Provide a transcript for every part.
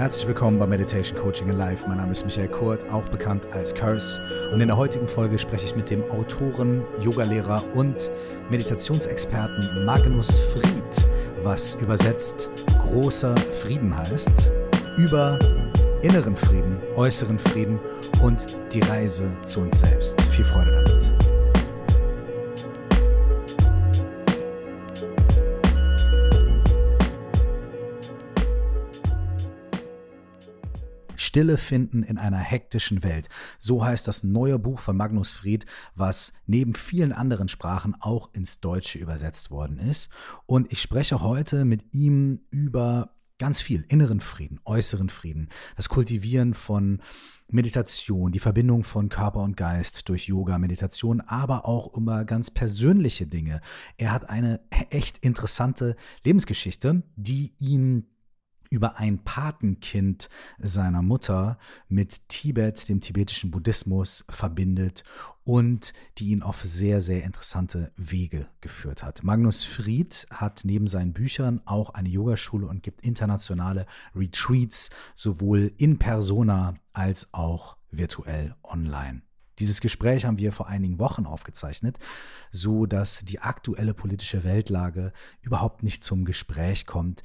Herzlich willkommen bei Meditation Coaching Alive. Mein Name ist Michael Kurt, auch bekannt als Curse. Und in der heutigen Folge spreche ich mit dem Autoren, Yogalehrer und Meditationsexperten Magnus Fried, was übersetzt großer Frieden heißt, über inneren Frieden, äußeren Frieden und die Reise zu uns selbst. Viel Freude damit. Stille finden in einer hektischen Welt. So heißt das neue Buch von Magnus Fried, was neben vielen anderen Sprachen auch ins Deutsche übersetzt worden ist. Und ich spreche heute mit ihm über ganz viel inneren Frieden, äußeren Frieden, das Kultivieren von Meditation, die Verbindung von Körper und Geist durch Yoga, Meditation, aber auch über ganz persönliche Dinge. Er hat eine echt interessante Lebensgeschichte, die ihn über ein Patenkind seiner Mutter mit Tibet, dem tibetischen Buddhismus, verbindet und die ihn auf sehr, sehr interessante Wege geführt hat. Magnus Fried hat neben seinen Büchern auch eine Yogaschule und gibt internationale Retreats, sowohl in persona als auch virtuell online. Dieses Gespräch haben wir vor einigen Wochen aufgezeichnet, so dass die aktuelle politische Weltlage überhaupt nicht zum Gespräch kommt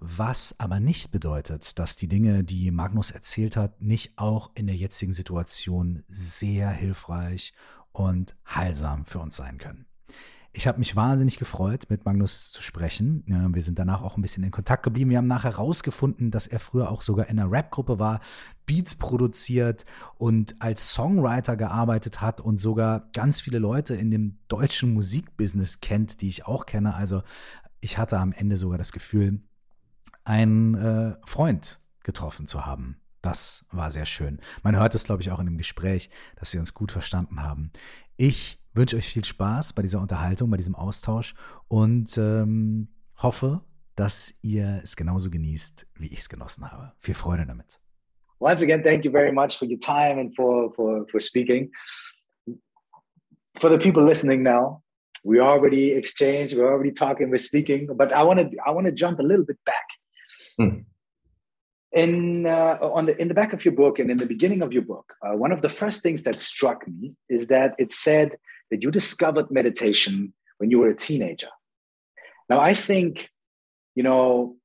was aber nicht bedeutet, dass die Dinge, die Magnus erzählt hat, nicht auch in der jetzigen Situation sehr hilfreich und heilsam für uns sein können. Ich habe mich wahnsinnig gefreut, mit Magnus zu sprechen. Wir sind danach auch ein bisschen in Kontakt geblieben. Wir haben nachher herausgefunden, dass er früher auch sogar in einer Rap-Gruppe war, Beats produziert und als Songwriter gearbeitet hat und sogar ganz viele Leute in dem deutschen Musikbusiness kennt, die ich auch kenne. Also ich hatte am Ende sogar das Gefühl, einen äh, Freund getroffen zu haben. Das war sehr schön. Man hört es, glaube ich, auch in dem Gespräch, dass sie uns gut verstanden haben. Ich wünsche euch viel Spaß bei dieser Unterhaltung, bei diesem Austausch und ähm, hoffe, dass ihr es genauso genießt, wie ich es genossen habe. Viel Freude damit. Once again, thank you very much for your time and for, for, for speaking. For the people listening now, we already exchanged, we're already talking, we're speaking, but I want to I want to jump a little bit back Mm. In uh, on the in the back of your book and in the beginning of your book, uh, one of the first things that struck me is that it said that you discovered meditation when you were a teenager. Now, I think, you know,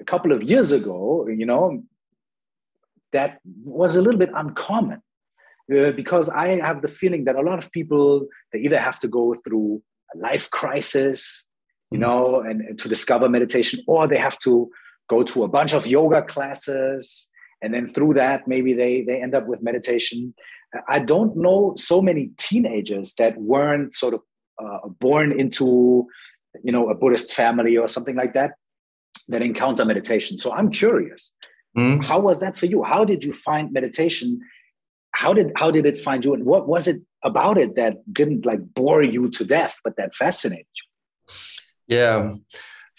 a couple of years ago, you know, that was a little bit uncommon uh, because I have the feeling that a lot of people they either have to go through a life crisis, you mm. know, and, and to discover meditation, or they have to go to a bunch of yoga classes and then through that maybe they they end up with meditation. I don't know so many teenagers that weren't sort of uh, born into you know a buddhist family or something like that that encounter meditation. So i'm curious mm. how was that for you? How did you find meditation? How did how did it find you? And what was it about it that didn't like bore you to death but that fascinated you? Yeah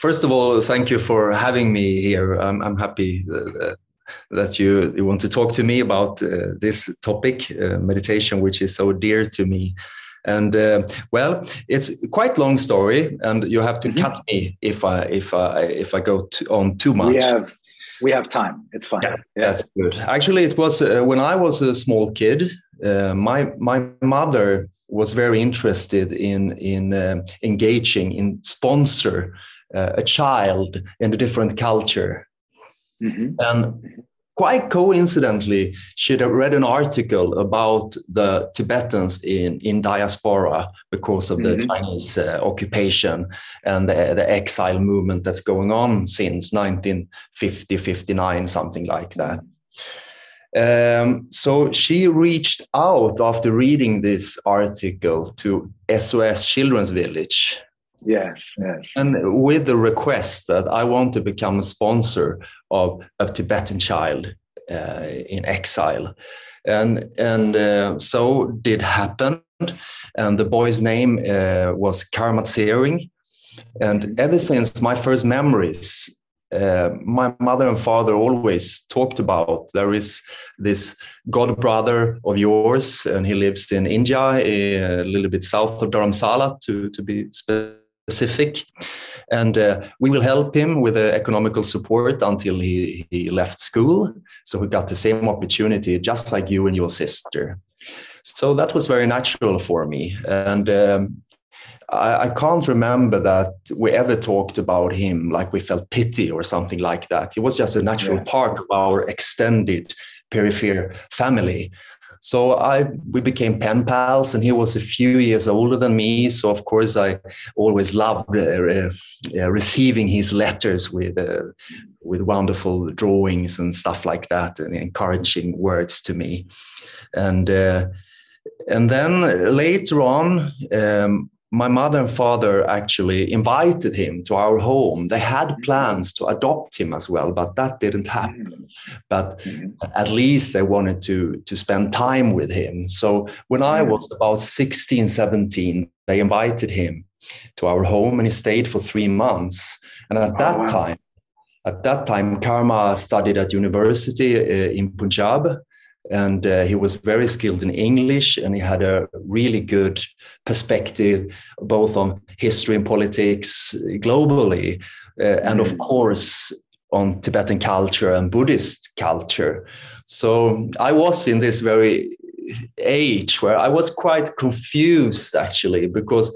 First of all, thank you for having me here. I'm, I'm happy uh, that you, you want to talk to me about uh, this topic, uh, meditation, which is so dear to me. And uh, well, it's quite long story, and you have to mm -hmm. cut me if I if I if I go to, on too much. We have we have time. It's fine. Yeah, yeah. that's good. Actually, it was uh, when I was a small kid. Uh, my my mother was very interested in in engaging in sponsor uh, a child in a different culture. Mm-hmm. And quite coincidentally, she had read an article about the Tibetans in, in diaspora because of the mm-hmm. Chinese uh, occupation and the, the, exile movement that's going on since 1950, 59, something like that. Um, so she reached out after reading this article to SOS Children's Village Yes, yes. And with the request that I want to become a sponsor of a Tibetan child uh, in exile. And, and uh, so did happen. And the boy's name uh, was Karma Tsering. And ever since my first memories, uh, my mother and father always talked about there is this god brother of yours, and he lives in India, a little bit south of Dharamsala, to, to be specific specific. and uh, we will help him with uh, economical support until he, he left school. So he got the same opportunity, just like you and your sister. So that was very natural for me. And um, I, I, can't remember that we ever talked about him like we felt pity or something like that. He was just a natural yes. part of our extended peripheral family. So I we became pen pals, and he was a few years older than me. So of course I always loved uh, uh, receiving his letters with uh, with wonderful drawings and stuff like that, and encouraging words to me. And uh, and then later on, um, my mother and father actually invited him to our home. They had mm-hmm. plans to adopt him as well, but that didn't happen. Mm-hmm. But mm-hmm. at least they wanted to, to spend time with him. So when I was about 16, 17, they invited him to our home and he stayed for three months. And at oh, that wow. time, at that time, Karma studied at university uh, in Punjab and uh, he was very skilled in English and he had a really good perspective both on history and politics globally uh, and of mm. course on Tibetan culture and Buddhist culture. So I was in this very age where I was quite confused actually because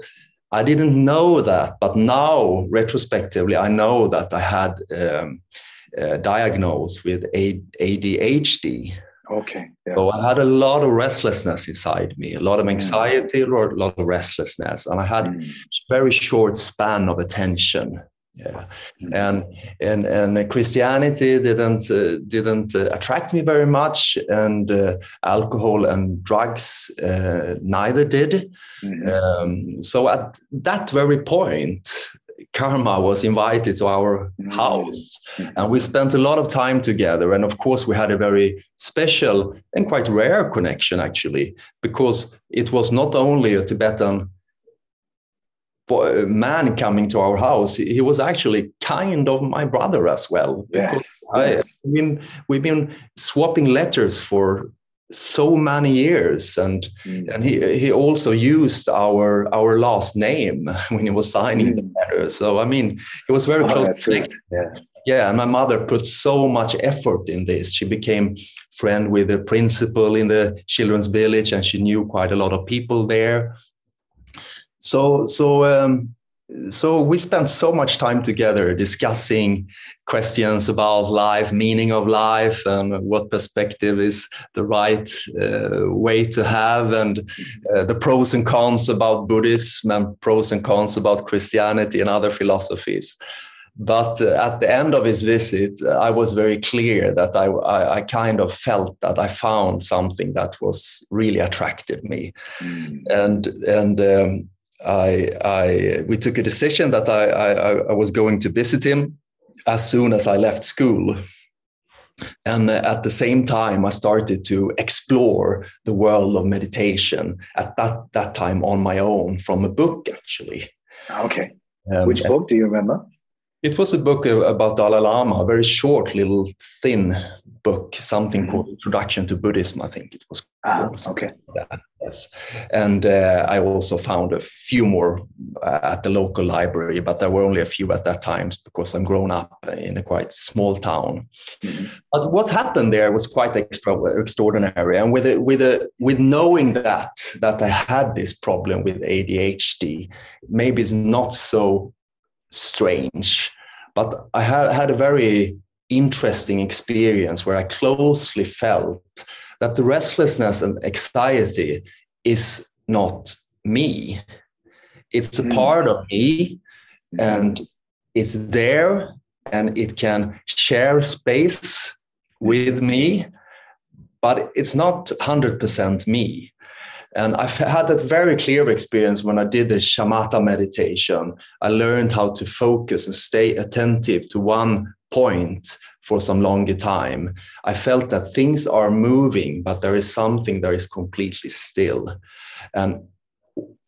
I didn't know that, but now retrospectively I know that I had um, uh, diagnosed with ADHD Okay. Yeah. So I had a lot of restlessness inside me, a lot of mm. anxiety, mm. a lot of restlessness, and I had mm. very short span of attention. Yeah, mm. and and and Christianity didn't uh, didn't uh, attract me very much, and uh, alcohol and drugs uh, neither did. Mm-hmm. Um, so at that very point, Karma was invited to our mm-hmm. house and we spent a lot of time together. And of course, we had a very special and quite rare connection, actually, because it was not only a Tibetan man coming to our house, he was actually kind of my brother as well. Because yes, I, yes. I mean, we've been swapping letters for so many years and mm. and he he also used our our last name when he was signing mm. the letter. So i mean it was very oh, close yeah. Yeah and my mother put so much effort in this. She became friend with the principal in the children's village and she knew quite a lot of people there. So so um, so we spent so much time together discussing questions about life meaning of life and what perspective is the right uh, way to have and uh, the pros and cons about buddhism and pros and cons about christianity and other philosophies but uh, at the end of his visit i was very clear that I, I, I, kind of felt that i found something that was really attracted me mm. and and um, I, I we took a decision that I, I, I was going to visit him as soon as I left school. And at the same time, I started to explore the world of meditation at that, that time on my own from a book, actually. Okay. Um, Which book do you remember? It was a book about Dalai Lama, a very short, little, thin book, something mm-hmm. called Introduction to Buddhism, I think it was. Ah, okay. Like yes. And uh, I also found a few more uh, at the local library, but there were only a few at that time because I'm grown up in a quite small town. Mm-hmm. But what happened there was quite extra, extraordinary. And with, it, with, it, with knowing that, that I had this problem with ADHD, maybe it's not so strange but I had, had a very interesting experience where I closely felt that the restlessness and anxiety is not me. It's a mm. part of me and it's there and it can share space with me, but it's not 100% me. And I've had that very clear experience when I did the shamatha meditation. I learned how to focus and stay attentive to one point for some longer time. I felt that things are moving, but there is something that is completely still. And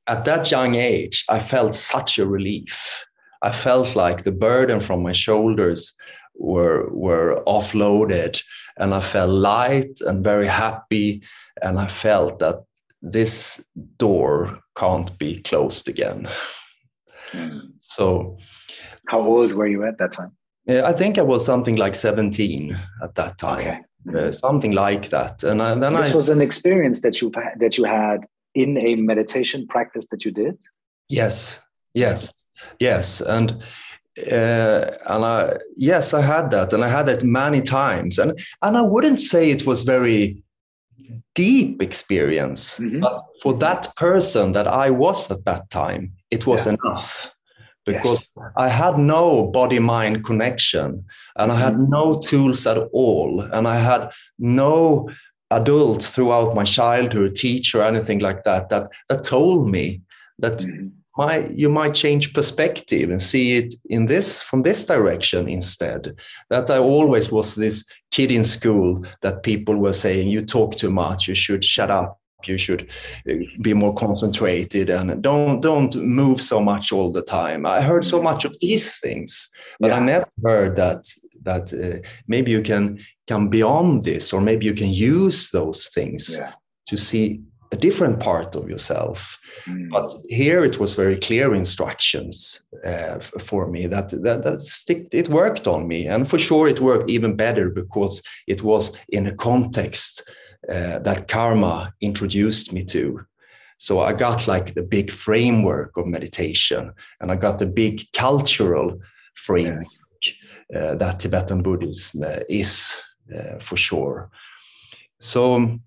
at that young age, I felt such a relief. I felt like the burden from my shoulders were, were offloaded, and I felt light and very happy. And I felt that this door can't be closed again. Mm. So How old were you at that time? I think I was something like 17 at that time. Okay. Uh, something like that. And I, then this I, was an experience that you that you had in a meditation practice that you did. Yes, yes, yes, and uh, and I yes, I had that, and I had it many times, and and I wouldn't say it was very deep experience, mm-hmm. but for that person that I was at that time, it was yeah. enough because yes. I had no body mind connection and I had mm-hmm. no tools at all. And I had no adult throughout my childhood, teacher, or anything like that, that, that told me that mm-hmm. my, you might change perspective and see it in this from this direction instead. That I always was this kid in school that people were saying, you talk too much, you should shut up you should uh, be more concentrated and don't don't move so much all the time i heard so much of these things but yeah. i never heard that that uh, maybe you can come beyond this or maybe you can use those things yeah. to see a different part of yourself mm. but here it was very clear instructions uh, for me that that, that stick, it worked on me and for sure it worked even better because it was in a context uh, that karma introduced me to. So I got like the big framework of meditation, and I got the big cultural framework uh, that Tibetan Buddhism uh, is uh, for sure. So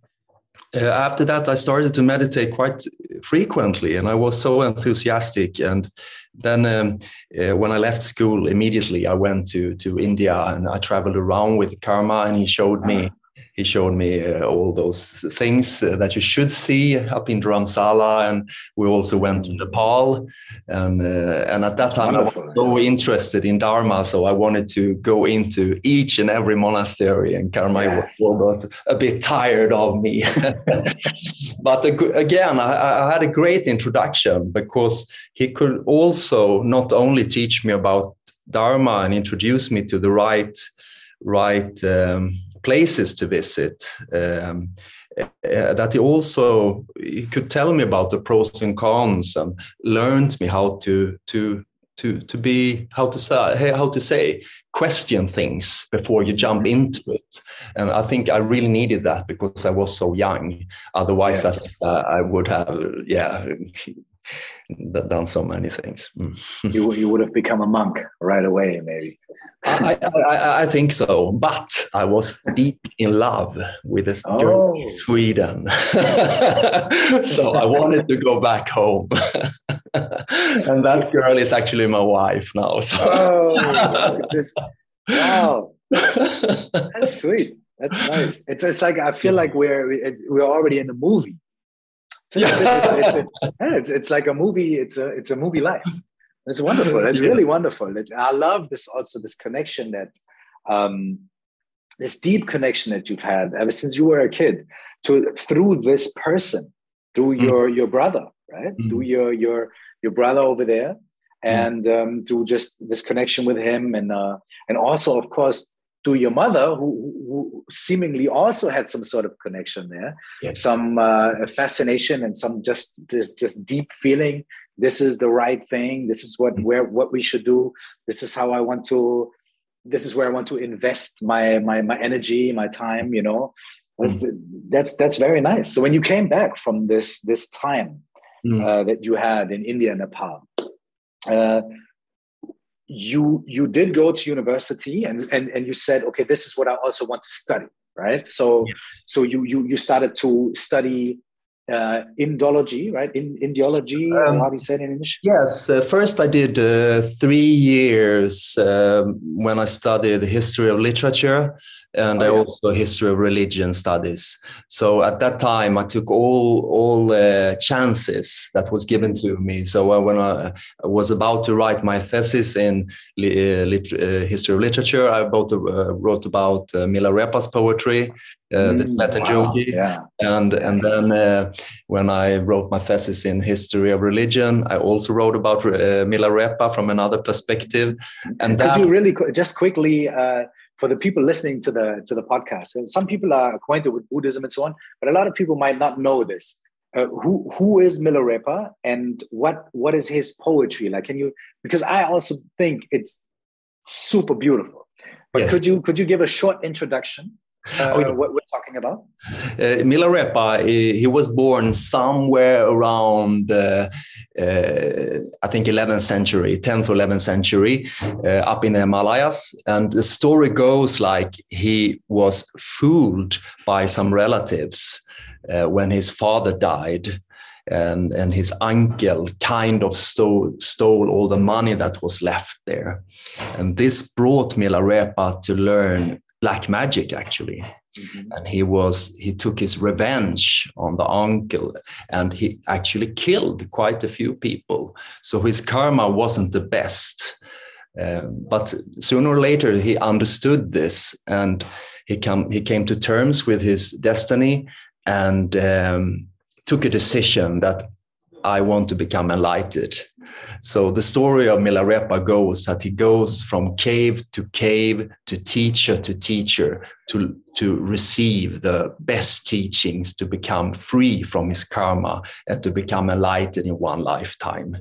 uh, after that, I started to meditate quite frequently, and I was so enthusiastic. And then, um, uh, when I left school, immediately I went to to India and I traveled around with Karma, and he showed me uh-huh he showed me uh, all those things uh, that you should see up in Dharamsala, and we also went to Nepal. And uh, and at that time, I was so interested in Dharma, so I wanted to go into each and every monastery. And Karma yes. was a bit tired of me, but again, I, I had a great introduction because he could also not only teach me about Dharma and introduce me to the right right um, places to visit. Um, uh, that he also he could tell me about the pros and cons and learned me how to to to to be how to say how to say question things before you jump mm-hmm. into it and i think i really needed that because i was so young otherwise yes. I, uh, I would have yeah done so many things mm. you, you would have become a monk right away maybe I, I, I, think so, but I was deep in love with this oh. girl in Sweden, so I wanted to go back home, and that girl is actually my wife now. So. oh, this, wow, that's sweet. That's nice. It's it's like I feel like we're we're already in the movie. It's, yeah. it's, it's, it's, it's like a movie. It's a it's a movie life. It's wonderful. It's really wonderful. It's, I love this also this connection that um, this deep connection that you've had ever since you were a kid to through this person, through mm. your your brother, right? Mm. Through your your your brother over there, mm. and um, through just this connection with him, and uh, and also of course through your mother, who, who seemingly also had some sort of connection there, yes. some uh, fascination and some just just just deep feeling this is the right thing this is what where what we should do this is how i want to this is where i want to invest my my my energy my time you know that's mm. that's that's very nice so when you came back from this this time mm. uh, that you had in india and nepal uh, you you did go to university and, and and you said okay this is what i also want to study right so yes. so you you you started to study uh, Indology, right? In Indiology, um, how do you say it in English? Yes. Uh, first, I did uh, three years um, when I studied history of literature and oh, I also history of religion studies. So at that time, I took all all uh, chances that was given to me. So uh, when I was about to write my thesis in uh, uh, history of literature, I wrote, uh, wrote about uh, Milarepa's poetry, mm, the Tibetan wow. yeah. and and then when I wrote my thesis in history of religion, I also wrote about Milarepa from another perspective. And that, you really just quickly for the people listening to the to the podcast. And some people are acquainted with Buddhism and so on, but a lot of people might not know this. uh, who who is Milarepa and what what is his poetry like? Can you because I also think it's super beautiful. But yes. could you could you give a short introduction uh, oh, yeah. what we're talking about? Uh, Milarepa, he was born somewhere around, uh, uh, I think, 11th century, 10th or 11th century, uh, up in the Himalayas. And the story goes like he was fooled by some relatives uh, when his father died. And, and his uncle kind of stole, stole all the money that was left there. And this brought Milarepa to learn black magic actually. Mm-hmm. and he was he took his revenge on the uncle and he actually killed quite a few people. So his karma wasn't the best. Uh, but sooner or later he understood this and he come he came to terms with his destiny and um, took a decision that I want to become enlightened so the story of Milarepa goes that he goes from cave to cave, to teacher to teacher, to, to receive the best teachings, to become free from his karma, and to become enlightened in one lifetime.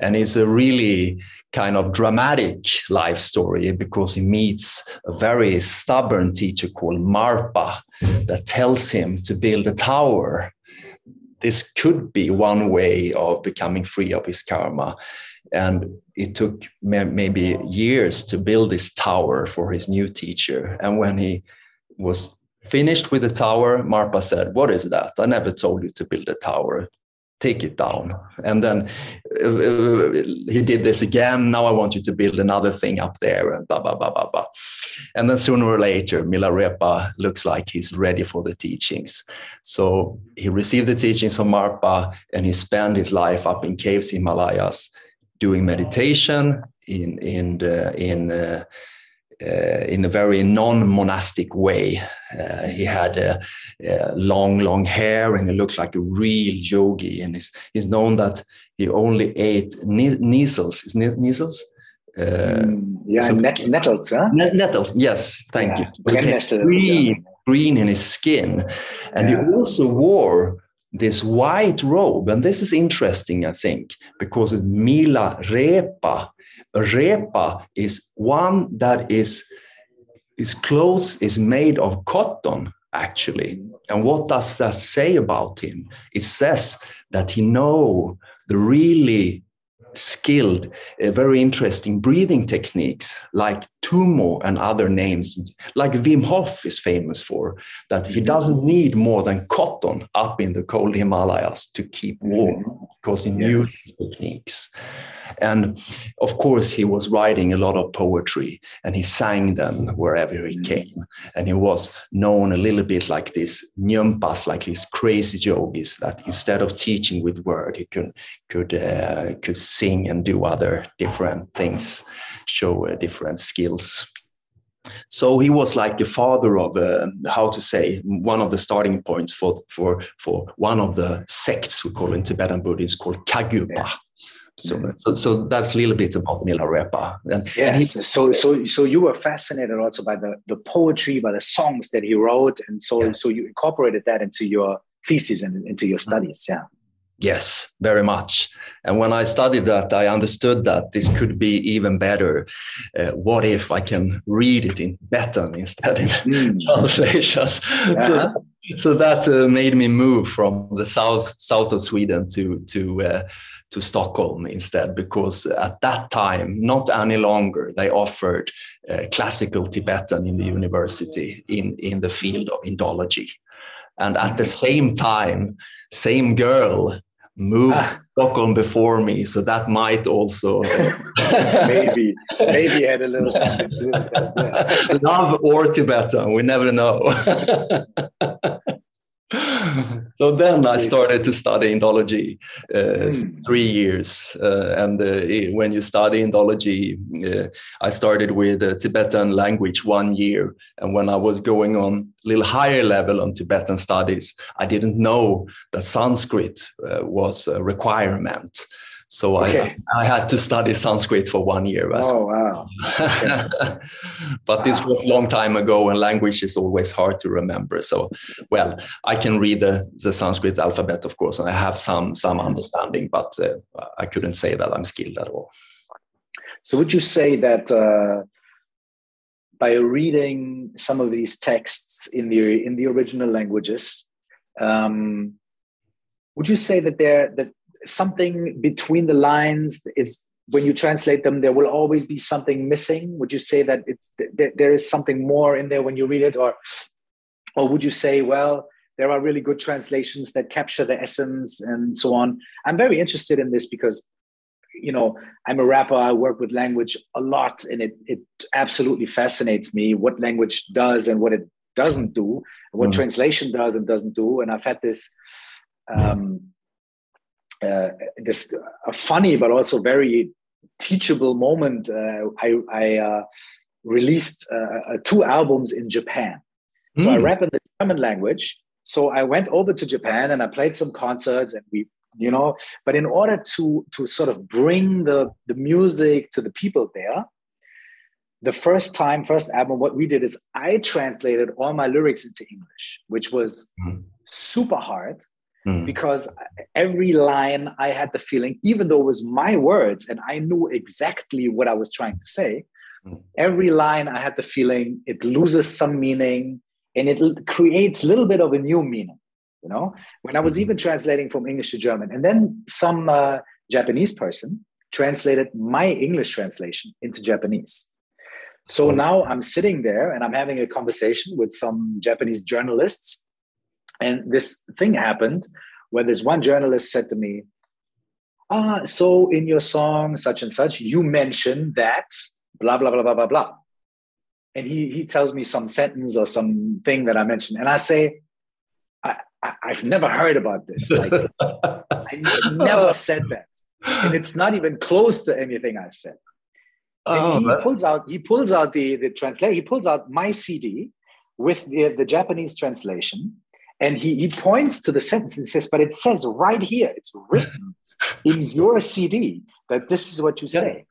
And it's a really kind of dramatic life story because he meets a very stubborn teacher called Marpa that tells him to build a tower this could be one way of becoming free of his karma. And it took maybe years to build this tower for his new teacher. And when he was finished with the tower, Marpa said, What is that? I never told you to build a tower take it down. And then uh, he did this again. Now I want you to build another thing up there, and blah, blah, blah, blah, blah. And then sooner or later, Milarepa looks like he's ready for the teachings. So he received the teachings from Marpa and he spent his life up in caves in Himalayas doing meditation in, in, the, in uh, uh, in a very non-monastic way. Uh, he had a long, long hair, and he looked like a real yogi. And he's, he's known that he only ate needles. Is? Uh, mm, yeah, net, nettles, huh? Nettles, yes, thank yeah. you. green, green in his skin. And yeah. he also wore this white robe. And this is interesting, I think, because Mila Repa repa is one that is his clothes is made of cotton actually. And what does that say about him? It says that he know the really skilled uh, very interesting breathing techniques like tumo and other names like wim hof is famous for that he doesn't need more than cotton up in the cold himalayas to keep warm because he knew techniques and of course, he was writing a lot of poetry and he sang them wherever he mm. came. And he was known a little bit like this nyumpas, like these crazy yogis that instead of teaching with word, he could, could, uh, could sing and do other different things, show uh, different skills. So he was like the father of uh, how to say one of the starting points for for for one of the sects we call in Tibetan Buddhism called Kagyupa. So, so, so, that's a little bit about Milarepa. And, yes. And he, so, so, so you were fascinated also by the, the poetry, by the songs that he wrote, and so, yeah. so you incorporated that into your thesis and into your studies. Yeah. Yes, very much. And when I studied that, I understood that this could be even better. Uh, what if I can read it in Tibetan instead in mm. translations? Uh-huh. So, so that uh, made me move from the south south of Sweden to to uh, to Stockholm instead, because at that time, not any longer, they offered uh, classical Tibetan in the university in, in the field of Indology. And at the same time, same girl moved ah. Stockholm before me, so that might also maybe maybe had a little something to it. Yeah. Love or Tibetan, we never know so then I started to study Indology, uh, mm. three years. Uh, and uh, when you study Indology, uh, I started with Tibetan language one year. And when I was going on a little higher level on Tibetan studies, I didn't know that Sanskrit uh, was a requirement. So okay. I, I had to study Sanskrit for one year. Oh, wow. Okay. but wow. this was a long time ago and language is always hard to remember. So, well, I can read the, the Sanskrit alphabet, of course, and I have some, some understanding, but uh, I couldn't say that I'm skilled at all. So would you say that uh, by reading some of these texts in the in the original languages, um, would you say that there that something between the lines is when you translate them there will always be something missing. Would you say that it's there is something more in there when you read it? Or or would you say well there are really good translations that capture the essence and so on? I'm very interested in this because you know i'm a rapper. I work with language a lot and it it absolutely fascinates me what language does and what it doesn't do what mm. translation does and doesn't do. And i've had this um uh, this a funny but also very teachable moment. Uh, I, I uh, released uh, uh, two albums in Japan, so mm. I hmm. rap in the German language. So I went over to Japan and I played some concerts, and we, you know, but in order to to sort of bring the the music to the people there, the first time, first album, what we did is I translated all my lyrics into English, which was mm. super hard mm. because every line I had the feeling, even though it was my words and I knew exactly what I was trying to say, mm. every line I had the feeling it loses some meaning and it creates a little bit of a new meaning. You know, when I was mm-hmm. even translating from English to German, and then some uh, Japanese person translated my English translation into Japanese. So now I'm sitting there and I'm having a conversation with some Japanese journalists and this thing happened where this one journalist said to me, Ah, so in your song, such and such, you mentioned that blah, blah, blah, blah, blah, blah. And he, he tells me some sentence or something that I mentioned. And I say, I, I, have never heard about this. Like, I never said that. And it's not even close to anything I said. And oh, he that's... pulls out he pulls out the the translator he pulls out my CD with the, the Japanese translation and he, he points to the sentence and says, but it says right here, it's written in your CD that this is what you say.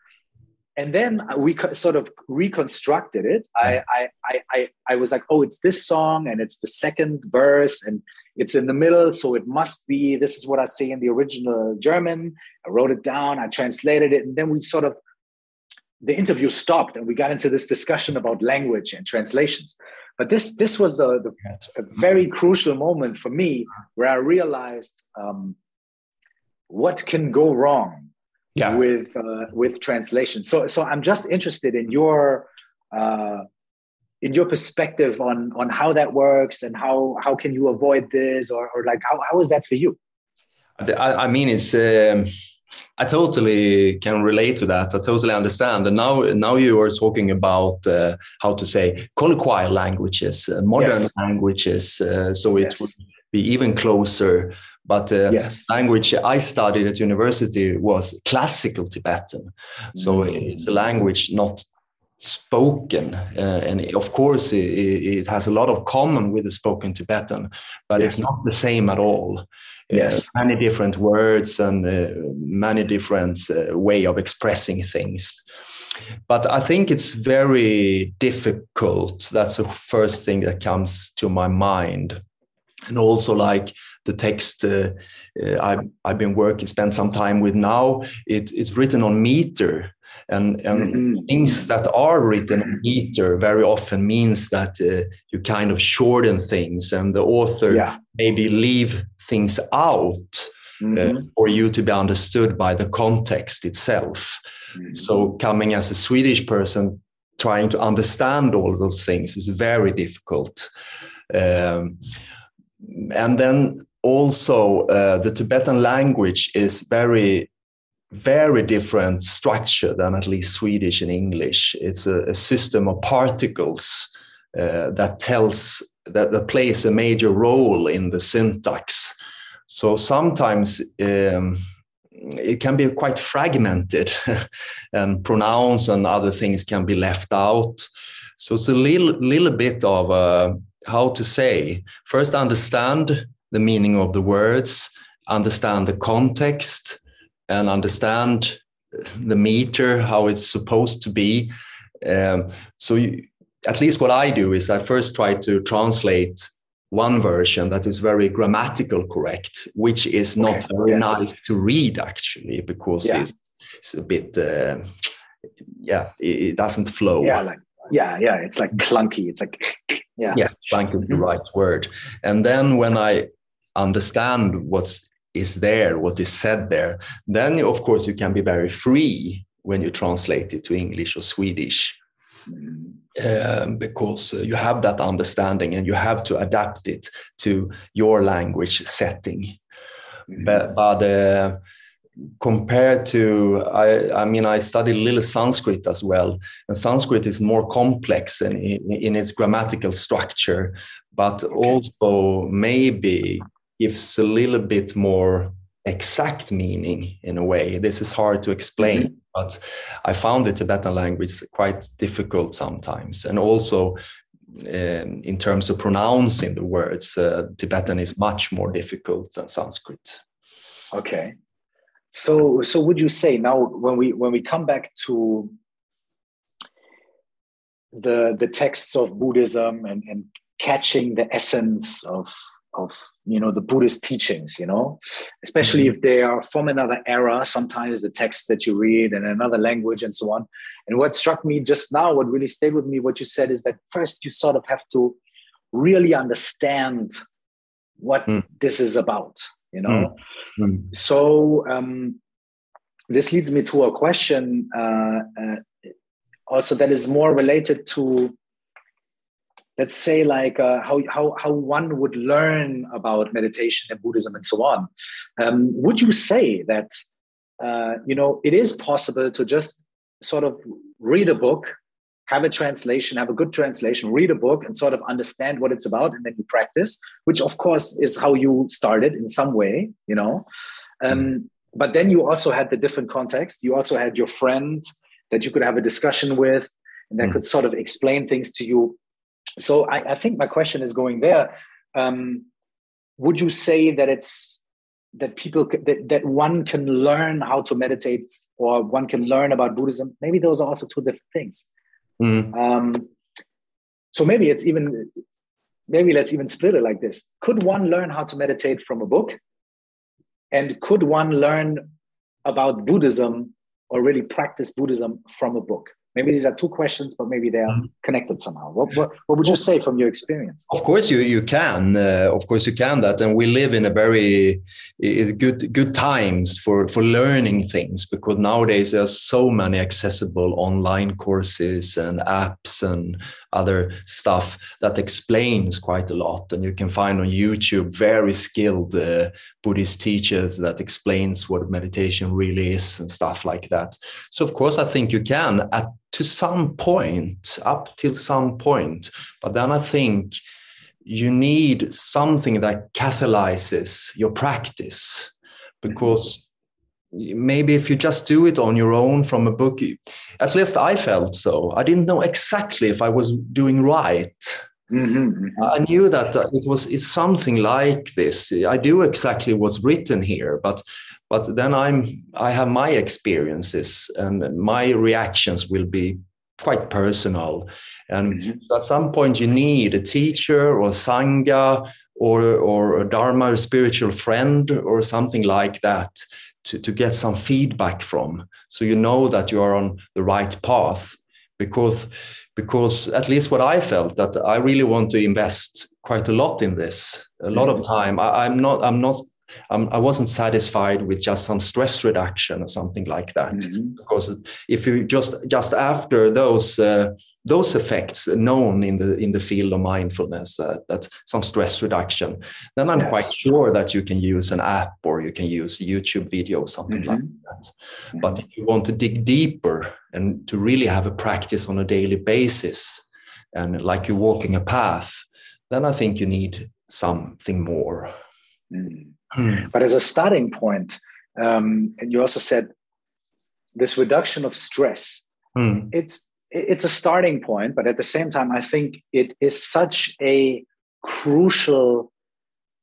And then we sort of reconstructed it. I, I, I, I was like, oh, it's this song and it's the second verse and it's in the middle. So it must be, this is what I say in the original German. I wrote it down, I translated it. And then we sort of, the interview stopped and we got into this discussion about language and translations. But this this was a, the, a very crucial moment for me where I realized um, what can go wrong yeah. with uh, with translation. So so I'm just interested in your uh, in your perspective on on how that works and how how can you avoid this or, or like how, how is that for you? I, I mean it's. Um I totally can relate to that. I totally understand. And now, now you are talking about uh, how to say colloquial languages, uh, modern yes. languages. Uh, so it yes. would be even closer. But uh, yes. language I studied at university was classical Tibetan. So mm. it's a language not spoken uh, and of course it, it, has a lot of common with the spoken tibetan but it's not the same at all yes. Uh, many different words and uh, many different uh, way of expressing things. But i think it's very difficult. That's the first thing that comes to my mind. And also like the text uh, uh, I've, I've been working spent some time with now it, it's written on meter. And, and mm-hmm. things that are written in meter very often means that uh, you kind of shorten things and the author yeah. maybe leave things out uh, mm-hmm. uh, for you to be understood by the context itself. Mm-hmm. So, coming as a Swedish person, trying to understand all those things is very difficult. Um, and then also, uh, the Tibetan language is very very different structure than at least Swedish and English. It's a, a system of particles uh, that tells that, that plays a major role in the syntax. So sometimes um, it can be quite fragmented, and pronouns and other things can be left out. So it's a little little bit of uh, how to say. First, understand the meaning of the words, understand the context, and understand the meter, how it's supposed to be. Um, so, you, at least what I do is I first try to translate one version that is very grammatical correct, which is not okay. very yes. nice to read actually because yeah. it's, it's, a bit, uh, yeah, it, doesn't flow. Yeah, like yeah, yeah, it's like clunky. It's like yeah, yeah, clunky is the mm-hmm. right word. And then when I understand what's is there, what is said there, then of course you can be very free when you translate it to English or Swedish. Um, because uh, you have that understanding and you have to adapt it to your language setting. Mm-hmm. But, but uh, compared to, I, I mean, I studied a little Sanskrit as well, and Sanskrit is more complex in, in, in its grammatical structure, but okay. also maybe gives a little bit more exact meaning in a way. This is hard to explain, mm-hmm. But I found the Tibetan language quite difficult sometimes. And also, um, in terms of pronouncing the words, uh, Tibetan is much more difficult than Sanskrit. Okay. So, so would you say now when we when we come back to the the texts of Buddhism and, and catching the essence of of you know the buddhist teachings you know especially mm-hmm. if they are from another era sometimes the texts that you read in another language and so on and what struck me just now what really stayed with me what you said is that first you sort of have to really understand what mm. this is about you know mm. Mm. so um, this leads me to a question uh, uh, also that is more related to let's say like uh, how, how, how one would learn about meditation and buddhism and so on um, would you say that uh, you know it is possible to just sort of read a book have a translation have a good translation read a book and sort of understand what it's about and then you practice which of course is how you started in some way you know? Um, but then you also had the different context. You also had your friend that you could have a discussion with and that mm. could sort of explain things to you so I, I think my question is going there. Um, would you say that it's that people that, that one can learn how to meditate or one can learn about Buddhism? Maybe those are also two different things. Mm. Um, so maybe it's even maybe let's even split it like this. Could one learn how to meditate from a book? And could one learn about Buddhism or really practice Buddhism from a book? Maybe these are two questions but maybe they are mm-hmm. connected somehow. What, what, what, would you say from your experience? Of course you you can uh, of course you can that and we live in a very good good times for for learning things because nowadays there's so many accessible online courses and apps and other stuff that explains quite a lot and you can find on youtube very skilled uh, buddhist teachers that explains what meditation really is and stuff like that. So of course i think you can at to some point up till some point. But then i think you need something that catalyzes your practice. Because maybe if you just do it on your own from a book at least i felt so. I didn't know exactly if i was doing right. Mm-hmm, i knew that it was it's something like this. I do exactly what's written here but but then i'm i have my experiences and my reactions will be quite personal. And mm-hmm. at some point you need a teacher or sangha or or a dharma a spiritual friend or something like that to, to get some feedback from. So you know that you are on the right path because because at least what i felt that i really want to invest quite a lot in this. A lot of time I, i'm not i'm not I'm, I wasn't satisfied with just some stress reduction or something like that. Mm-hmm. Because if you just just after those uh, those effects known in the in the field of mindfulness uh, that some stress reduction then i'm yes. quite sure that you can use an app or you can use youtube video or something mm-hmm. like that mm-hmm. but if you want to dig deeper and to really have a practice on a daily basis and like you're walking a path then i think you need something more mm. But as a starting point um, and you also said this reduction of stress mm. it's it's a starting point, but at the same time, I think it is such a crucial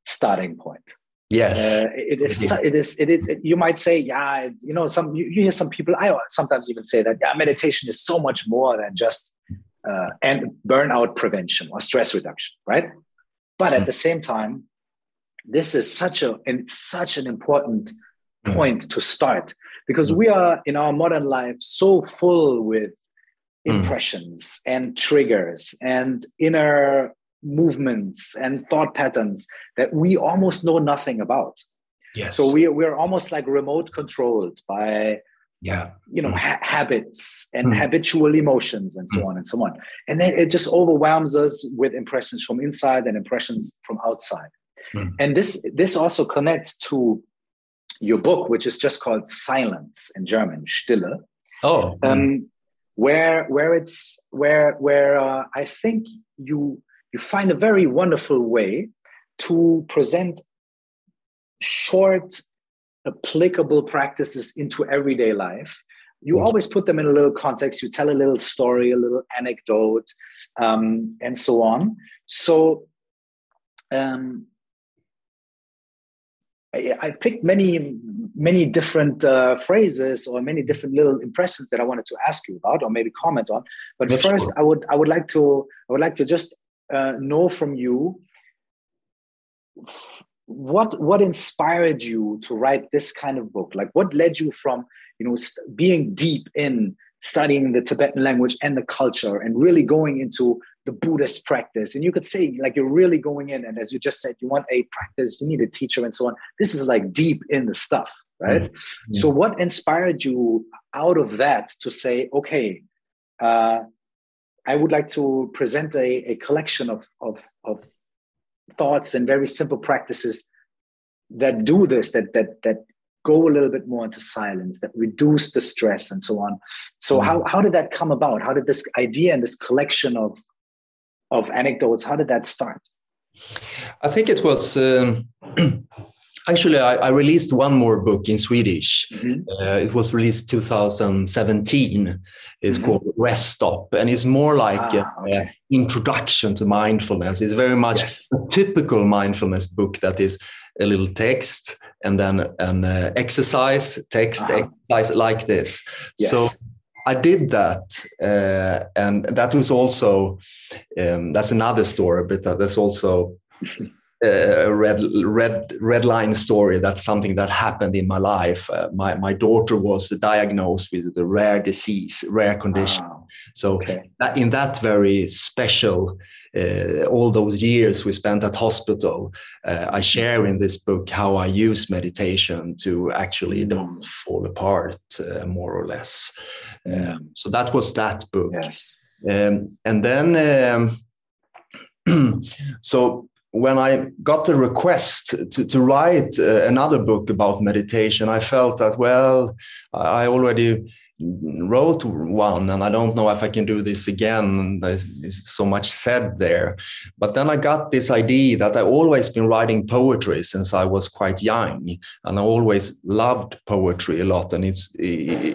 starting point. Yes, uh, it is. It is. It is. It, you might say, yeah, you know, some you, you, hear some people. I sometimes even say that, yeah, meditation is so much more than just uh, and burnout prevention or stress reduction, right? But at hmm. the same time, this is such a and such an important hmm. point to start because hmm. we are in our modern life so full with impressions and triggers and inner movements and thought patterns that we almost know nothing about. Yes. So we we're almost like remote controlled by yeah you know ha- habits and mm. habitual emotions and so mm. on and so on and then it just overwhelms us with impressions from inside and impressions from outside mm. and this this also connects to your book which is just called silence in german stille. Oh um, where where it's where where uh, i think you you find a very wonderful way to present short applicable practices into everyday life. You always put them in a little context. You tell a little story a little anecdote um, and so on. So um, I, I, picked many many different uh, phrases or many different little impressions that i wanted to ask you about or maybe comment on but That's first cool. i would i would like to i would like to just uh, know from you what what inspired you to write this kind of book like what led you from you know being deep in studying the tibetan language and the culture and really going into the buddhist practice. And you could say like you're really going in and as you just said you want a practice you need a teacher and so on. This is like deep in the stuff right? Mm-hmm. so what inspired you out of that to say okay uh, i would like to present a, a collection of, of, of thoughts and very simple practices that do this that that that go a little bit more into silence that reduce the stress and so on. So mm. how, how did that come about? How did this idea and this collection of of anecdotes how did that start i think it was um, Actually, I, I, released one more book in Swedish. Mm-hmm. Uh, it was released 2017. It's mm-hmm. called Rest Stop, and it's more like ah, okay. introduction to mindfulness. It's very much yes. a typical mindfulness book that is a little text and then an uh, exercise, text uh-huh. exercise like this. Yes. So I did that, uh, and that was also um, that's another story, but that's also a red red red line story. That's something that happened in my life. Uh, my my daughter was diagnosed with a rare disease, rare condition. Wow. So okay. that, in that very special, uh, all those years we spent at hospital, uh, I share in this book how I use meditation to actually mm. don't fall apart, uh, more or less. Um, so that was that book. Yes. Um, and then, um, so when I got the request to, to write uh, another book about meditation, I felt that, well, I already wrote one and I don't know if I can do this again. There's so much said there. But then I got this idea that I've always been writing poetry since I was quite young. And I always loved poetry a lot. And it's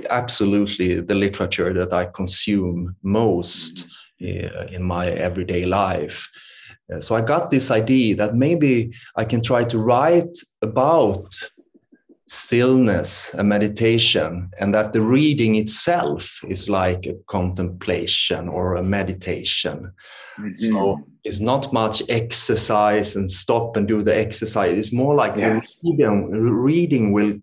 absolutely the literature that I consume most in my everyday life. Uh, so I got this idea that maybe I can try to write about stillness and meditation, and that the reading itself is like a contemplation or a meditation. Mm-hmm. So it's not much exercise and stop and do the exercise. It's more like yes. the reading, reading will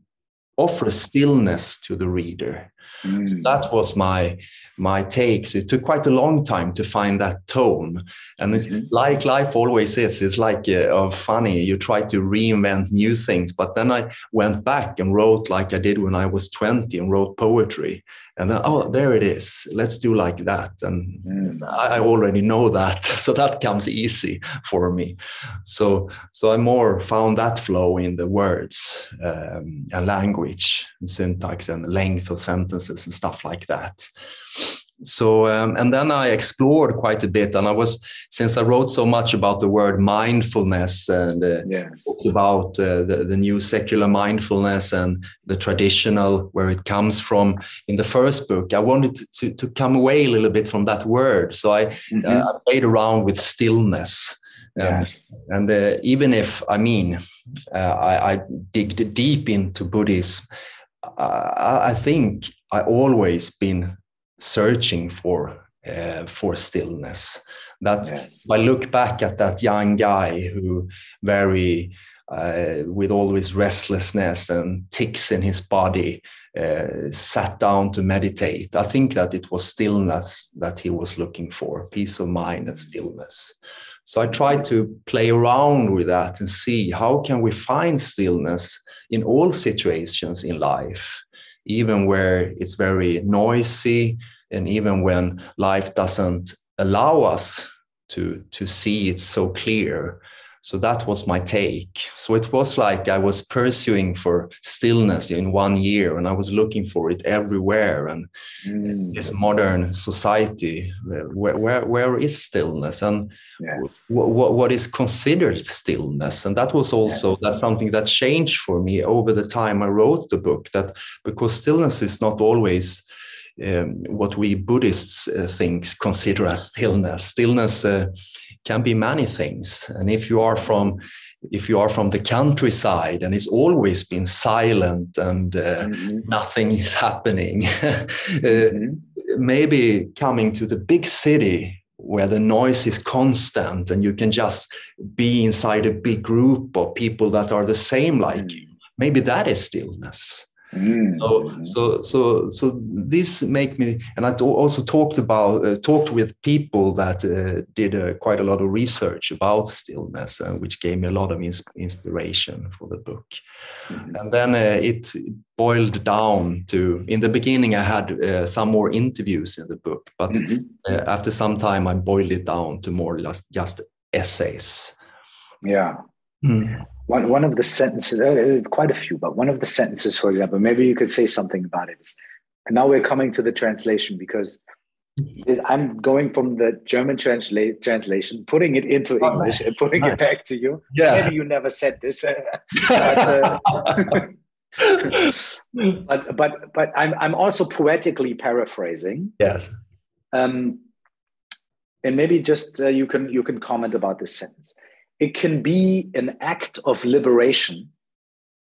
offer stillness to the reader. Mm. So that was my my take. So it took quite a long time to find that tone. And mm-hmm. like life always is, it's like uh, oh, funny. You try to reinvent new things. But then I went back and wrote like I did when I was 20 and wrote poetry and then oh there it is let's do like that and mm. I, already know that so that comes easy for me so so i more found that flow in the words um, and language and syntax and length of sentences and stuff like that so um, and then i explored quite a bit and i was since i wrote so much about the word mindfulness and uh, yes. about uh, the, the new secular mindfulness and the traditional where it comes from in the first book i wanted to, to come away a little bit from that word so i mm-hmm. uh, played around with stillness Yes. And, and uh, even if, I mean, uh, I, I digged deep into Buddhism, I, I think I always been searching for uh, for stillness. That yes. I look back at that young guy who very uh, with all his restlessness and ticks in his body uh, sat down to meditate. I think that it was stillness that he was looking for, peace of mind and stillness. So I tried to play around with that and see how can we find stillness in all situations in life, even where it's very noisy and even when life doesn't allow us to to see it so clear so that was my take so it was like i was pursuing for stillness in one year and i was looking for it everywhere and mm. this modern society where, where, where is stillness and yes. what, what is considered stillness and that was also yes. that something that changed for me over the time i wrote the book that because stillness is not always um, what we Buddhists uh, think consider as stillness. Stillness uh, can be many things, and if you are from if you are from the countryside and it's always been silent and uh, mm-hmm. nothing is happening, uh, mm-hmm. maybe coming to the big city where the noise is constant and you can just be inside a big group of people that are the same like mm-hmm. you. Maybe that is stillness. Mm. So, so, so, so this make me, and I also talked about, uh, talked with people that uh, did uh, quite a lot of research about stillness, uh, which gave me a lot of ins inspiration for the book. Mm. And then uh, it boiled down to, in the beginning, I had uh, some more interviews in the book, but mm -hmm. after some time, I boiled it down to more just, just essays. Yeah. One, one of the sentences, uh, quite a few, but one of the sentences, for example, maybe you could say something about it. And now we're coming to the translation because I'm going from the German translate, translation, putting it into oh, English nice. and putting nice. it back to you. Yeah. Maybe you never said this. but, uh, but, but but I'm I'm also poetically paraphrasing. Yes. Um, and maybe just uh, you can you can comment about this sentence it can be an act of liberation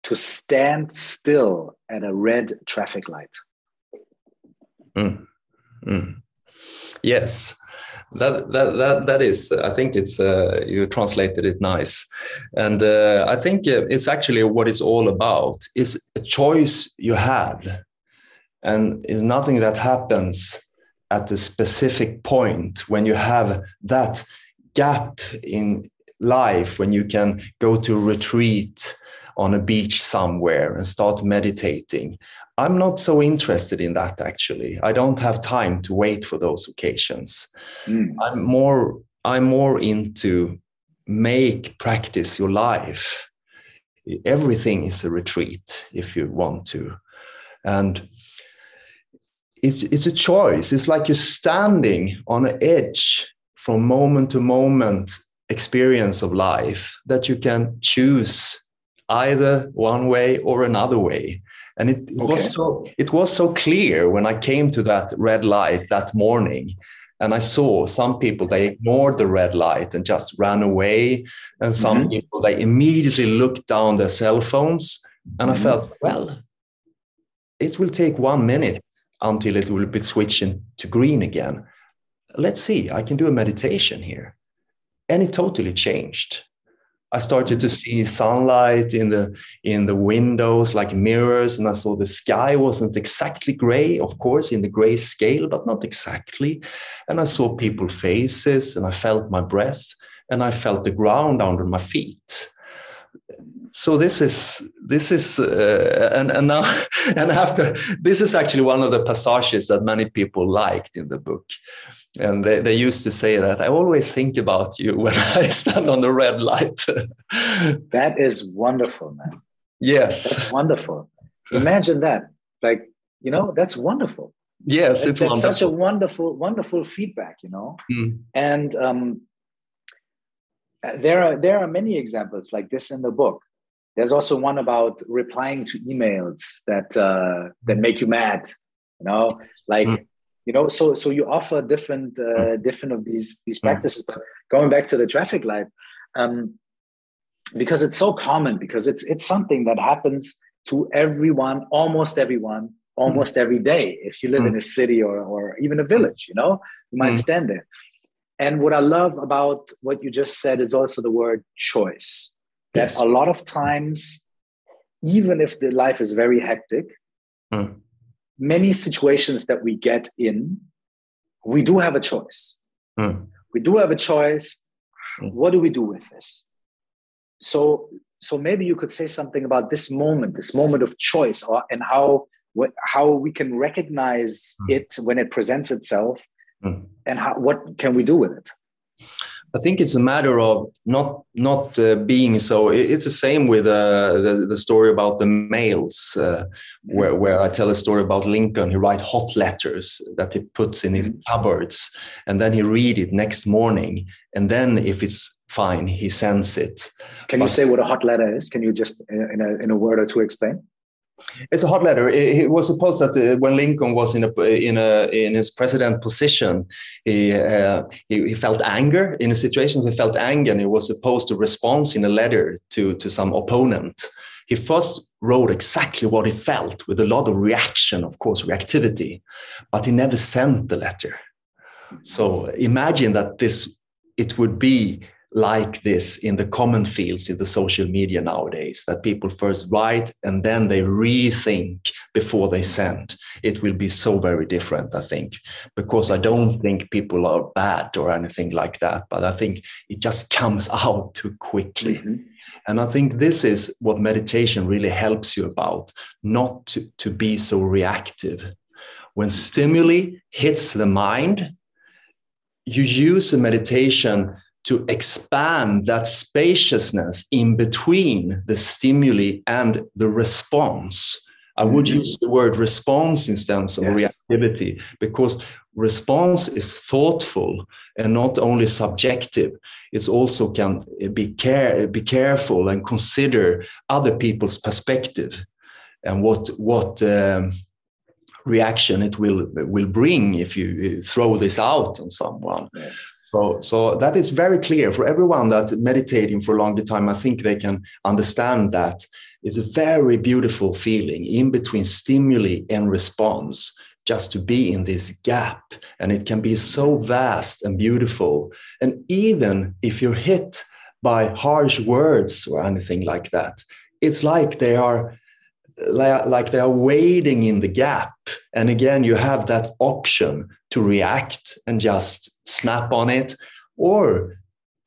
to stand still at a red traffic light. Mm. Mm. Yes, that, that that that is. I think it's uh, you translated it nice, and uh, I think uh, it's actually what it's all about. Is a choice you have, and is nothing that happens at a specific point when you have that gap in life when you can go to retreat on a beach somewhere and start meditating. I'm not so interested in that actually. I don't have time to wait for those occasions. Mm. I'm more I'm more into make practice your life. Everything is a retreat if you want to. And it's, it's a choice. It's like you're standing on an edge from moment to moment experience of life that you can choose either one way or another way and it, it okay. was so it was so clear when i came to that red light that morning and i saw some people they ignored the red light and just ran away and some mm-hmm. people they immediately looked down their cell phones and mm-hmm. i felt well it will take one minute until it will be switching to green again let's see i can do a meditation here and it totally changed. I started to see sunlight in the in the windows like mirrors and i saw the sky wasn't exactly gray of course in the gray scale but not exactly. And i saw people faces and i felt my breath and i felt the ground under my feet so this is this is uh, and and now and after this is actually one of the passages that many people liked in the book. And they, they used to say that i always think about you when i stand on the red light. That is wonderful man. Yes. That's wonderful. Imagine that. Like you know that's wonderful. Yes that's, it's such a wonderful wonderful feedback you know? Mm. and um, there are there are many examples like this in the book there's also one about replying to emails that uh, that make you mad you know like mm you know so so you offer different uh, hmm. different of these these hmm. practices but going back to the traffic light um, because it's so common because it's it's something that happens to everyone almost everyone almost mm. every day if you live mm. in a city or, or even a village you know you might mm. stand there and what i love about what you just said is also the word choice that yes. a lot of times even if the life is very hectic mm. many situations that we get in we do have a choice mm. we do have a choice mm. what do we do with this so so maybe you could say something about this moment this moment of choice or, and how how we can recognize mm. it when it presents itself mm. and how, what can we do with it I think it's a matter of not not uh, being so. It's the same with uh, the, the story about the mails, uh, where where I tell a story about Lincoln. He write hot letters that he puts in his mm. cupboards, and then he read it next morning, and then if it's fine, he sends it. Can you say what a hot letter is? Can you just in a in a word or two explain? It's a hot letter. It, was supposed that uh, when Lincoln was in a in a in his president position, he, uh, he, he felt anger in a situation. He felt anger, and he was supposed to respond in a letter to to some opponent. He first wrote exactly what he felt with a lot of reaction, of course, reactivity, but he never sent the letter. So imagine that this it would be like this in the common fields in the social media nowadays that people first write and then they rethink before they send. It will be so very different i think because i don't think people are bad or anything like that but i think it just comes out too quickly. Mm-hmm. and i think this is what meditation really helps you about not to, to be so reactive. When stimuli hits the mind you use a meditation to expand that spaciousness in between the stimuli and the response. I would mm-hmm. use the word response instead of yes. reactivity because response is thoughtful and not only subjective. It also can be care be careful and consider other people's perspective and what what um, reaction it will will bring if you throw this out on someone. Yes. So, so that is very clear for everyone that meditating for a longer time. I think they can understand that it's a very beautiful feeling in between stimuli and response just to be in this gap. And it can be so vast and beautiful. And even if you're hit by harsh words or anything like that, it's like they are like they are wading in the gap. And again, you have that option to react and just snap on it, or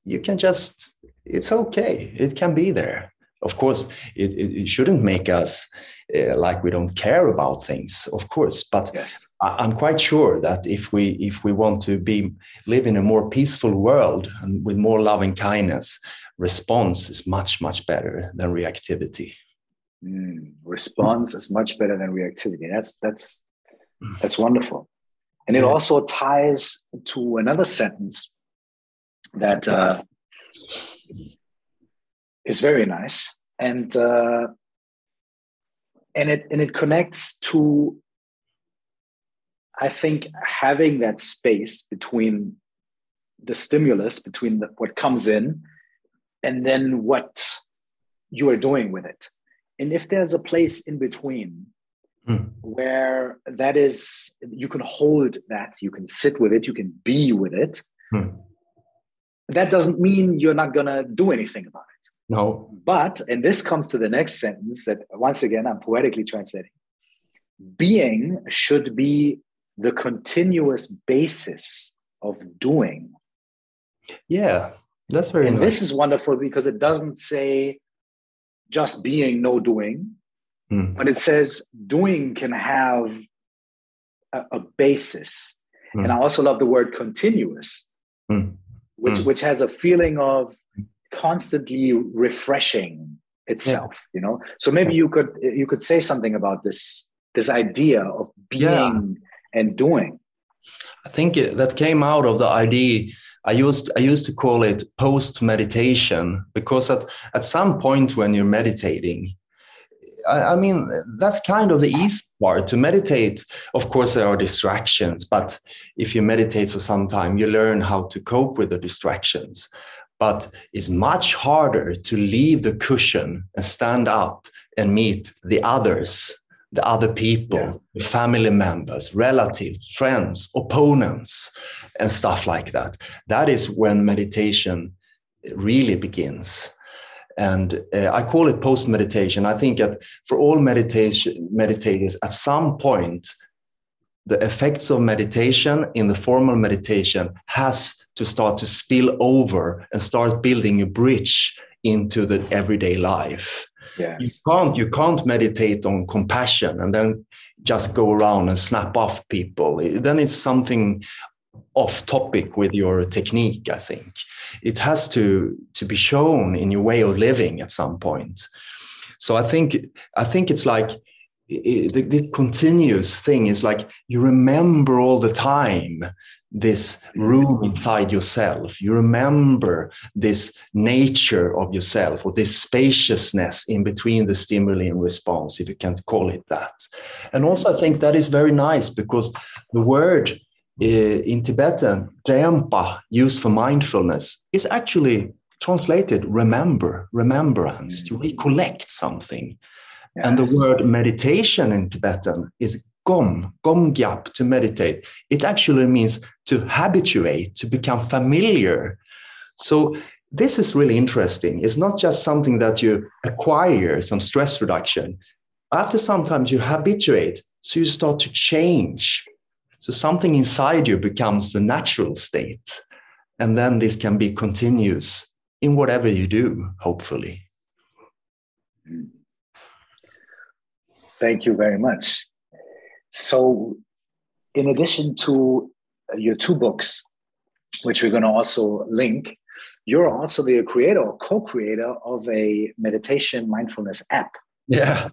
you can just, it's okay, it can be there. Of course, it, it shouldn't make us uh, like we don't care about things, of course. But yes. I'm quite sure that if we if we want to be live in a more peaceful world and with more loving kindness, response is much much better than reactivity. Mm, response is much better than reactivity. That's that's that's wonderful, and it also ties to another sentence that uh, is very nice, and uh, and it and it connects to I think having that space between the stimulus, between the, what comes in, and then what you are doing with it. And if there's a place in between mm. where that is you can hold that you can sit with it you can be with it mm. that doesn't mean you're not going to do anything about it no but and this comes to the next sentence that once again i'm poetically translating being should be the continuous basis of doing yeah that's very and nice. this is wonderful because it doesn't say just being, no doing. Mm. But it says doing can have a, a basis. Mm. And I also love the word continuous, mm. which which has a feeling of constantly refreshing itself, yeah. you know. So maybe you could you could say something about this this idea of being yeah. and doing. I think that came out of the idea I used I used to call it post meditation because at at some point when you're meditating, I, I, mean that's kind of the easy part to meditate. Of course, there are distractions, but if you meditate for some time, you learn how to cope with the distractions. but it's much harder to leave the cushion and stand up and meet the others the other people yeah. the family members relatives friends opponents and stuff like that that is when meditation really begins and uh, i call it post meditation i think that for all meditation meditators at some point the effects of meditation in the formal meditation has to start to spill over and start building a bridge into the everyday life. Yes. you can't you can't meditate on compassion and then just go around and snap off people. Then it's something off topic with your technique i think. It has to to be shown in your way of living at some point. So i think i think it's like it, this continuous thing is like you remember all the time this room inside yourself. You remember this nature of yourself or this spaciousness in between the stimuli and response if you can call it that. And also i think that is very nice because the word Mm-hmm. Eh, in tibetan drenpa used for mindfulness is actually translated remember remembrance mm. to recollect something and the word meditation in Tibetan is gom, gom gyap, to meditate. It actually means to habituate, to become familiar. So this is really interesting. It's not just something that you acquire, some stress reduction. After some time, you habituate, so you start to change. So something inside you becomes the natural state. And then this can be continuous in whatever you do, hopefully. Thank you very much. So, in addition to uh, your two books, which we're going to also link, you're also the creator or co-creator of a meditation mindfulness app. Yeah.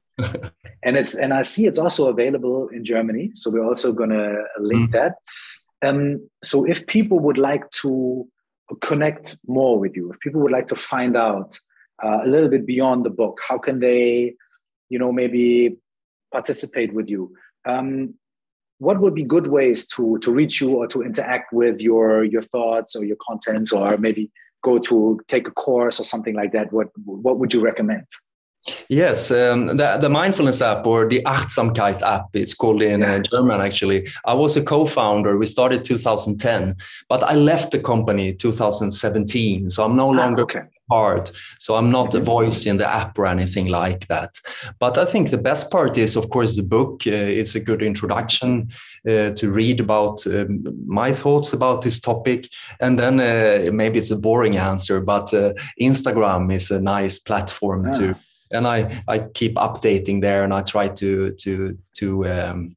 and it's and I see it's also available in Germany. So we're also going to link mm. that. Um, so if people would like to connect more with you, if people would like to find out uh, a little bit beyond the book, how can they, you know, maybe participate with you. Um, what would be good ways to to reach you or to interact with your your thoughts or your contents, or maybe go to take a course or something like that? What what would you recommend? Yes, um, the, the mindfulness app or the Achtsamkeit app, it's called in uh, German actually. I was a co founder. We started 2010, but I left the company 2017. So I'm no ah, longer okay part. So I'm not a voice in the app or anything like that. But I think the best part is, of course, the book. Uh, it's a good introduction uh, to read about um, my thoughts about this topic. And then uh, maybe it's a boring answer, but uh, Instagram is a nice platform yeah. to. And I, I keep updating there, and I try to to to um,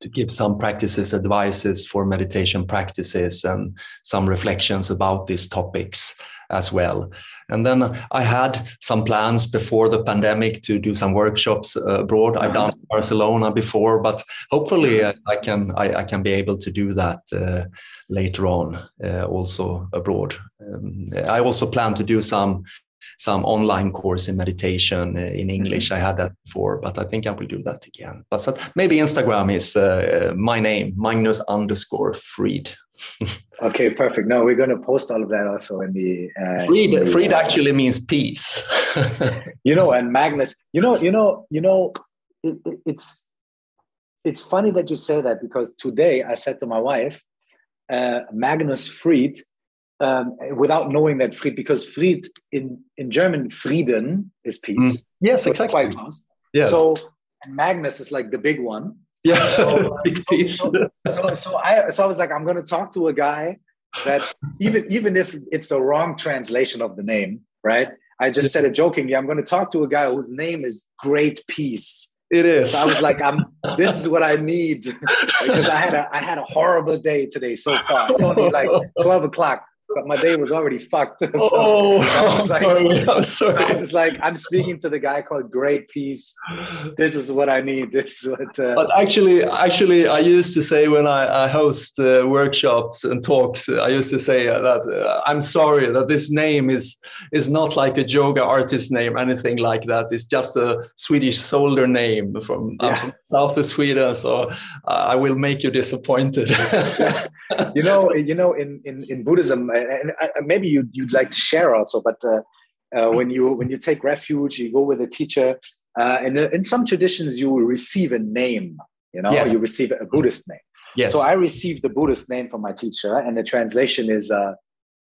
to give some practices advices for meditation practices and some reflections about these topics as well. And then I had some plans before the pandemic to do some workshops uh, abroad. I've done Barcelona before, but hopefully uh, I can I, I can be able to do that uh, later on, uh, also abroad. Um, I also plan to do some some online course in meditation uh, in English. Mm-hmm. I had that before, but I think I will do that again. But maybe Instagram is uh, my name, Magnus underscore Frid. okay, perfect. No, we're going to post all of that also in the. Uh, Frid, in the, Frid uh, actually means peace. you know, and Magnus, you know, you know, you know, it, it, it's it's funny that you say that because today I said to my wife, uh, Magnus Frid, um, without knowing that Fried, because Fried in in German, Frieden is peace. Mm. Yes, so exactly. Yes. So Magnus is like the big one. Yeah. So, so, so, so, I so I was like, I'm gonna talk to a guy that even even if it's the wrong translation of the name, right? I just said it jokingly. I'm gonna talk to a guy whose name is Great Peace. It is. So I was like, I'm. This is what I need because I had a I had a horrible day today so far. It's only like twelve o'clock but my day was already fucked. so oh, I was, like, I'm sorry. I was like, I'm speaking to the guy called Great Peace. This is what I need. This is what. Uh, but actually, actually, I used to say when I, I host uh, workshops and talks, I used to say that uh, I'm sorry that this name is is not like a yoga artist name, anything like that. It's just a Swedish soldier name from, yeah. from south of Sweden. So uh, I will make you disappointed. you know, you know, in in in Buddhism uh, and uh, maybe you, you'd like to share also, but uh, uh, when you when you take refuge, you go with a teacher, uh, and in some traditions you will receive a name. You know, yes. you receive a Buddhist name. Yes. So I received the Buddhist name from my teacher, and the translation is uh,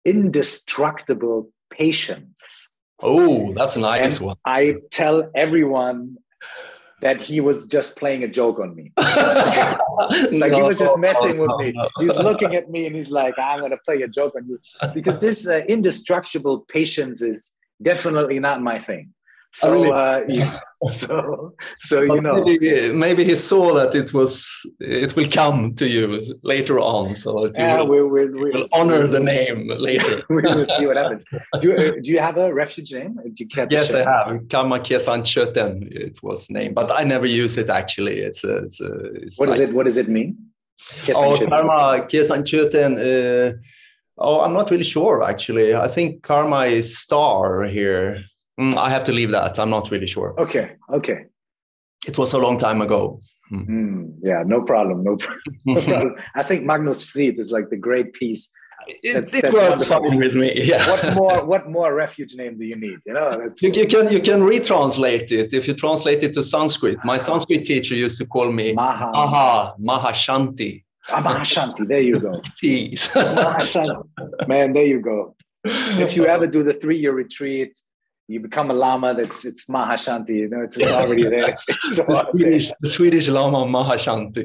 "indestructible patience." Oh, that's a nice and one. I tell everyone that he was just playing a joke on me. like no, he was just messing with me. He's looking at me and he's like, I'm going to play a joke on you. Because this uh, indestructible patience is definitely not my thing. So, really? uh, yeah. so, so you know, maybe, maybe, he saw that it was it will come to you later on. So yeah, will, we, we, we, will honor the name later. we will see what happens. Do you, uh, do you have a refuge name? Do yes, I have. Karma Kesan Chöten. It was named, but I never use it actually. It's a, it's, a, it's what like, it? What does it mean? oh, Karma Kesan Chöten. Uh, oh, I'm not really sure actually. I think Karma is star here. Mm, I have to leave that. I'm not really sure. Okay. Okay. It was a long time ago. Mm. Mm, yeah, no problem. No, no problem. I think Magnus Frid is like the great peace. It, it works fine with me. Yeah. what more? What more refuge name do you need? You know, you, you, can you can retranslate it if you translate it to Sanskrit. My Sanskrit teacher used to call me Maha. Ah, Mahashanti. There you go. Peace. Mahashanti. Man, there you go. If you ever do the three-year retreat, you become a lama that's it's mahashanti you know it's, it's already there it's, it's the, Swedish, the swedish lama mahashanti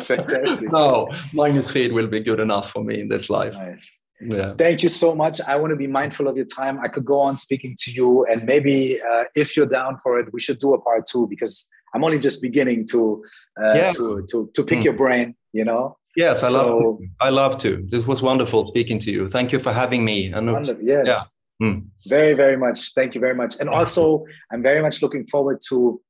fantastic no Magnus Frid will be good enough for me in this life nice yeah. Thank you so much. I want to be mindful of your time. I could go on speaking to you, and maybe uh, if you're down for it, we should do a part two because I'm only just beginning to uh, yeah. to, to to pick mm. your brain. You know. Yes, I so, love. To. I love to. This was wonderful speaking to you. Thank you for having me. And yes. Yeah. Mm. Very, very much. Thank you very much. And also, I'm very much looking forward to.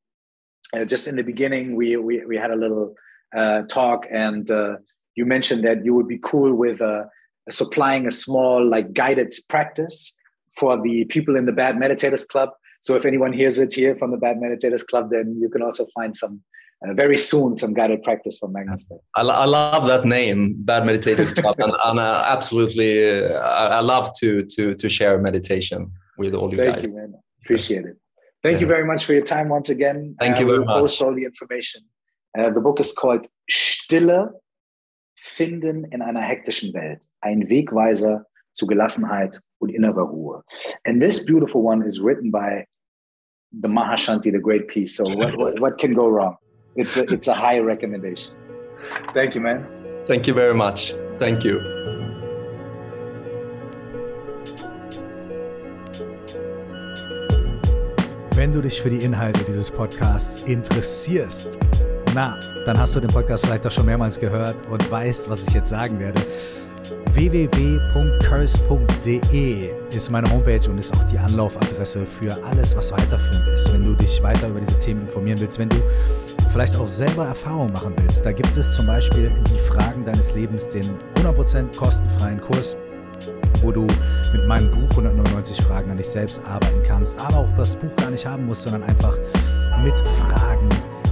Uh, just in the beginning, we we we had a little uh, talk, and uh, you mentioned that you would be cool with uh, supplying a small like guided practice for the people in the Bad Meditators Club. So if anyone hears it here from the Bad Meditators Club, then you can also find some uh, very soon some guided practice from Magnus. I, I love that name, Bad Meditators Club, and, and uh, absolutely, uh, I, love to to to share meditation with all you Thank guys. you, man. Appreciate it. Thank yeah. you very much for your time once again. Thank uh, you very we'll much. Post all the information. Uh, the book is called Stille finden in einer hektischen Welt. Ein Wegweiser zu Gelassenheit und innerer Ruhe. And this beautiful one is written by the Mahashanti, the great peace. So what, what, what can go wrong? It's a, it's a high recommendation. Thank you, man. Thank you very much. Thank you. Wenn du dich für die Inhalte dieses Podcasts interessierst, na, dann hast du den Podcast vielleicht auch schon mehrmals gehört und weißt, was ich jetzt sagen werde www.curse.de ist meine Homepage und ist auch die Anlaufadresse für alles, was weiterführend ist. Wenn du dich weiter über diese Themen informieren willst, wenn du vielleicht auch selber Erfahrungen machen willst, da gibt es zum Beispiel die Fragen deines Lebens den 100% kostenfreien Kurs, wo du mit meinem Buch 199 Fragen an dich selbst arbeiten kannst, aber auch das Buch gar nicht haben musst, sondern einfach mit Fragen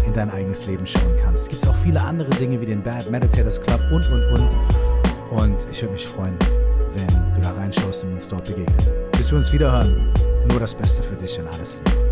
in dein eigenes Leben schauen kannst. Es gibt auch viele andere Dinge wie den Bad Meditators Club und, und, und. Und ich würde mich freuen, wenn du da reinschaust und uns dort begegnen. Bis wir uns wiederhören, nur das Beste für dich und alles Liebe.